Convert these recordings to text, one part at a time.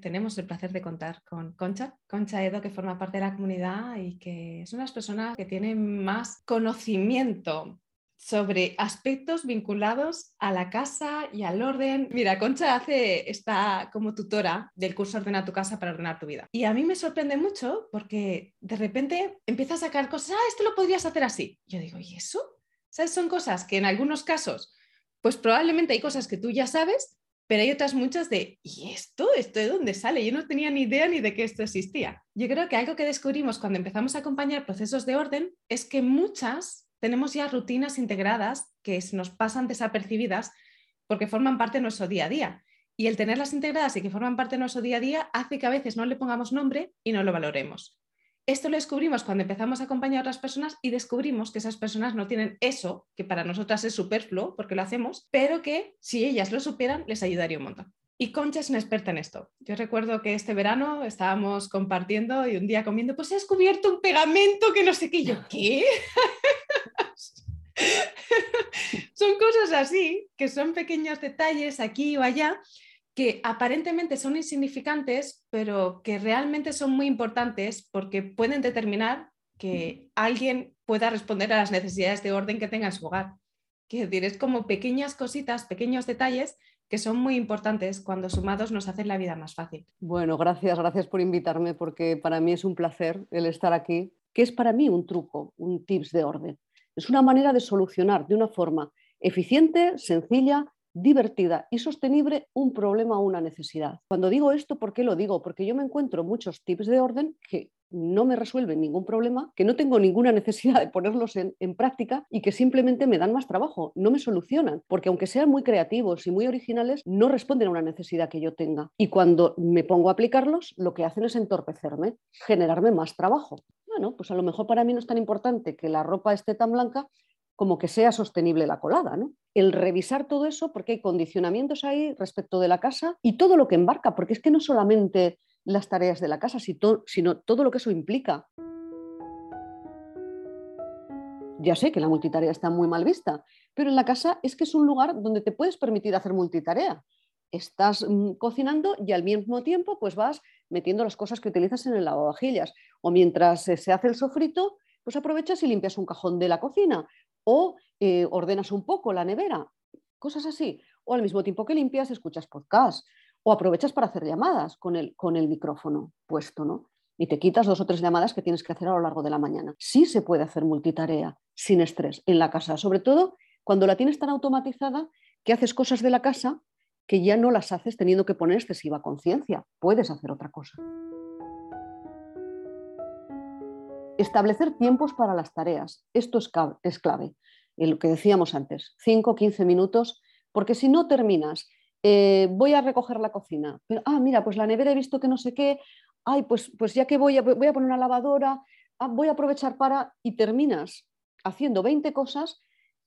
Tenemos el placer de contar con Concha, Concha Edo, que forma parte de la comunidad y que es una persona que tiene más conocimiento sobre aspectos vinculados a la casa y al orden. Mira, Concha hace, está como tutora del curso Ordena tu casa para ordenar tu vida. Y a mí me sorprende mucho porque de repente empieza a sacar cosas, ah, esto lo podrías hacer así. Yo digo, ¿y eso? ¿Sabes? Son cosas que en algunos casos, pues probablemente hay cosas que tú ya sabes, pero hay otras muchas de, ¿y esto? ¿Esto de dónde sale? Yo no tenía ni idea ni de que esto existía. Yo creo que algo que descubrimos cuando empezamos a acompañar procesos de orden es que muchas tenemos ya rutinas integradas que nos pasan desapercibidas porque forman parte de nuestro día a día. Y el tenerlas integradas y que forman parte de nuestro día a día hace que a veces no le pongamos nombre y no lo valoremos. Esto lo descubrimos cuando empezamos a acompañar a otras personas y descubrimos que esas personas no tienen eso, que para nosotras es superfluo porque lo hacemos, pero que si ellas lo superan les ayudaría un montón. Y Concha es una experta en esto. Yo recuerdo que este verano estábamos compartiendo y un día comiendo, pues he descubierto un pegamento que no sé qué. yo, ¿qué? son cosas así, que son pequeños detalles aquí o allá, que aparentemente son insignificantes, pero que realmente son muy importantes porque pueden determinar que alguien pueda responder a las necesidades de orden que tenga en su hogar. Quiero decir, es como pequeñas cositas, pequeños detalles que son muy importantes cuando sumados nos hacen la vida más fácil. Bueno, gracias, gracias por invitarme porque para mí es un placer el estar aquí, que es para mí un truco, un tips de orden. Es una manera de solucionar de una forma eficiente, sencilla, divertida y sostenible un problema o una necesidad. Cuando digo esto, ¿por qué lo digo? Porque yo me encuentro muchos tips de orden que no me resuelven ningún problema, que no tengo ninguna necesidad de ponerlos en, práctica y que simplemente me dan más trabajo, no me solucionan, porque aunque sean muy creativos y muy originales, no responden a una necesidad que yo tenga. Y cuando me pongo a aplicarlos, lo que hacen es entorpecerme, generarme más trabajo. Bueno, pues a lo mejor para mí no es tan importante que la ropa esté tan blanca como que sea sostenible la colada. ¿no? El revisar todo eso, porque hay condicionamientos ahí respecto de la casa y todo lo que embarca, porque es que no solamente las tareas de la casa, sino todo lo que eso implica. Ya sé que la multitarea está muy mal vista, pero en la casa es que es un lugar donde te puedes permitir hacer multitarea. Estás mm, cocinando y al mismo tiempo pues vas metiendo las cosas que utilizas en el lavavajillas. O mientras se hace el sofrito, pues aprovechas y limpias un cajón de la cocina. O eh, ordenas un poco la nevera. Cosas así. O al mismo tiempo que limpias, escuchas podcast o aprovechas para hacer llamadas con el, con el micrófono puesto, ¿no? Y te quitas dos o tres llamadas que tienes que hacer a lo largo de la mañana. Sí se puede hacer multitarea sin estrés en la casa, sobre todo cuando la tienes tan automatizada que haces cosas de la casa que ya no las haces teniendo que poner excesiva conciencia. Puedes hacer otra cosa. Establecer tiempos para las tareas. Esto es, clave. Lo que decíamos antes, 5 o 15 minutos, porque si no terminas eh, voy a recoger la cocina, pero, ah, mira, pues la nevera he visto que no sé qué, ay, pues, pues ya que voy a, voy a poner una lavadora, ah, voy a aprovechar para, y terminas haciendo 20 cosas,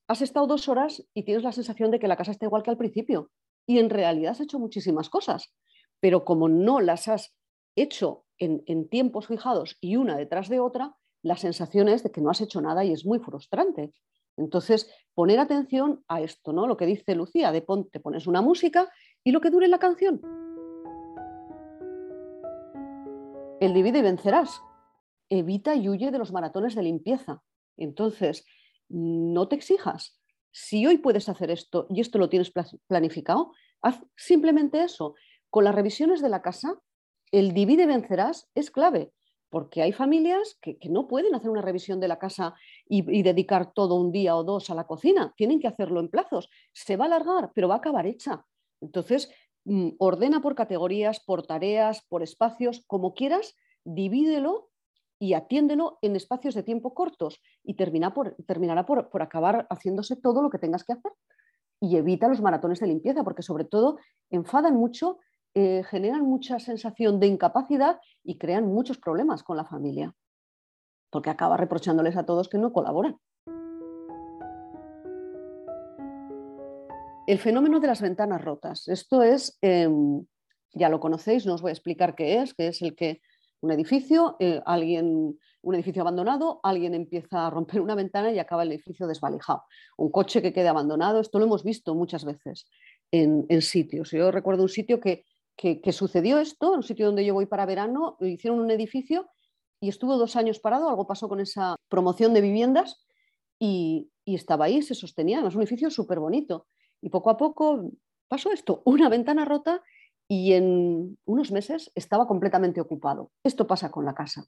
has estado dos horas y tienes la sensación de que la casa está igual que al principio. Y en realidad has hecho muchísimas cosas, pero como no las has hecho en, en tiempos fijados y una detrás de otra, la sensación es de que no has hecho nada y es muy frustrante. Entonces, poner atención a esto, ¿no? Lo que dice Lucía, de te pones una música y lo que dure la canción. El divide y vencerás. Evita y huye de los maratones de limpieza. Entonces, no te exijas. Si hoy puedes hacer esto y esto lo tienes planificado, haz simplemente eso. Con las revisiones de la casa, el divide y vencerás es clave porque hay familias que, no pueden hacer una revisión de la casa y, dedicar todo un día o dos a la cocina, tienen que hacerlo en plazos. Se va a alargar, pero va a acabar hecha. Entonces, mm, ordena por categorías, por tareas, por espacios, como quieras, divídelo y atiéndelo en espacios de tiempo cortos y por, terminará por, por acabar haciéndose todo lo que tengas que hacer. Y evita los maratones de limpieza, porque sobre todo enfadan mucho eh, generan mucha sensación de incapacidad y crean muchos problemas con la familia, porque acaba reprochándoles a todos que no colaboran. El fenómeno de las ventanas rotas. Esto es, em, ya lo conocéis, no os voy a explicar qué es, que es el que un edificio, eh, alguien, un edificio abandonado, alguien empieza a romper una ventana y acaba el edificio desvalijado. Un coche que quede abandonado, esto lo hemos visto muchas veces en, en sitios. Yo recuerdo un sitio que que, sucedió esto, en un sitio donde yo voy para verano, hicieron un edificio y estuvo dos años parado, algo pasó con esa promoción de viviendas y, y estaba ahí, se sostenía, es un edificio súper bonito. Y poco a poco pasó esto, una ventana rota y en unos meses estaba completamente ocupado. Esto pasa con la casa.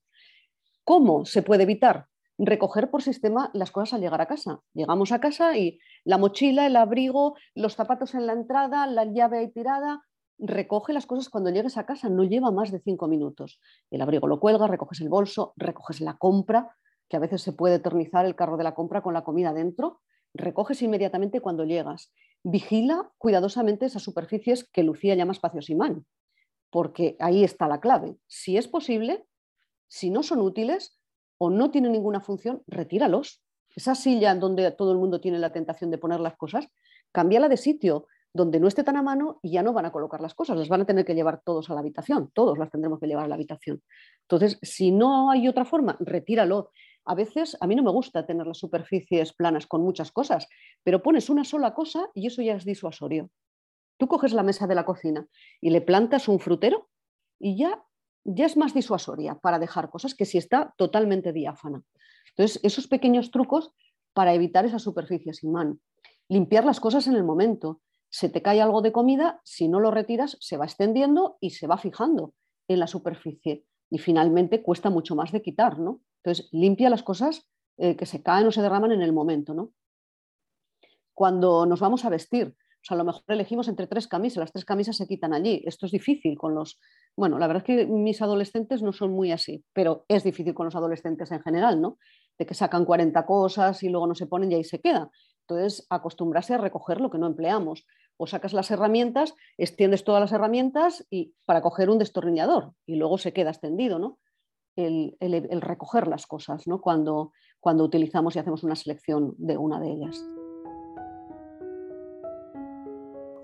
¿Cómo se puede evitar? Recoger por sistema las cosas al llegar a casa. Llegamos a casa y la mochila, el abrigo, los zapatos en la entrada, la llave ahí tirada. Recoge las cosas cuando llegues a casa, no lleva más de cinco minutos. El abrigo lo cuelgas, recoges el bolso, recoges la compra, que a veces se puede eternizar el carro de la compra con la comida dentro. Recoges inmediatamente cuando llegas vigila cuidadosamente esas superficies que Lucía llama espacios imán, porque ahí está la clave. Si es posible, si no son útiles o no tienen ninguna función, retíralos. Esa silla donde todo el mundo tiene la tentación de poner las cosas, cámbiala de sitio donde no esté tan a mano y ya no van a colocar las cosas, las van a tener que llevar todos a la habitación, todos las tendremos que llevar a la habitación. Entonces, si no hay otra forma, retíralo a veces a mí no me gusta tener las superficies planas con muchas cosas, pero pones una sola cosa y eso ya es disuasorio. Tú coges la mesa de la cocina y le plantas un frutero y ya, ya es más disuasoria para dejar cosas que si está totalmente diáfana. Entonces, esos pequeños trucos para evitar esas superficies sin mano. Limpiar las cosas en el momento. Se te cae algo de comida, si no lo retiras, se va extendiendo y se va fijando en la superficie. Y finalmente cuesta mucho más de quitar, ¿no? Entonces, limpia las cosas eh, que se caen o se derraman en el momento. ¿no? Cuando nos vamos a vestir, o sea, a lo mejor elegimos entre tres camisas, las tres camisas se quitan allí. Esto es difícil con los... Bueno, la verdad es que mis adolescentes no son muy así, pero es difícil con los adolescentes en general, ¿no? De que sacan 40 cosas y luego no se ponen y ahí se queda. Entonces, acostumbrarse a recoger lo que no empleamos. O sacas las herramientas, extiendes todas las herramientas y para coger un destornillador y luego se queda extendido, ¿no? el, recoger las cosas ¿no? cuando, cuando utilizamos y hacemos una selección de una de ellas.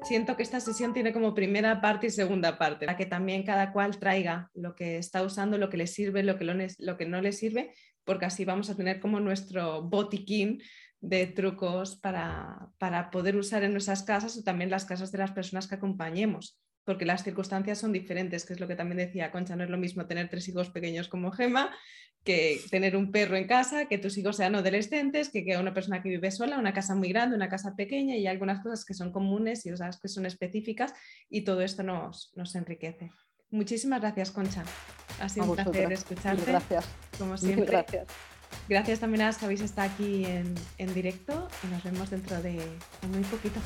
Siento que esta sesión tiene como primera parte y segunda parte, para que también cada cual traiga lo que está usando, lo que le sirve, lo que, lo que no le sirve, porque así vamos a tener como nuestro botiquín de trucos para, para poder usar en nuestras casas o también las casas de las personas que acompañemos porque las circunstancias son diferentes, que es lo que también decía Concha, no es lo mismo tener tres hijos pequeños como Gema que tener un perro en casa, que tus hijos sean adolescentes, que, que una persona que vive sola, una casa muy grande, una casa pequeña y algunas cosas que son comunes y otras que son específicas y todo esto nos, nos enriquece. Muchísimas gracias, Concha. Ha sido un placer escucharte. Gracias. Como siempre. Gracias. Gracias también a los que habéis estado aquí en, en directo y nos vemos dentro de muy poquito.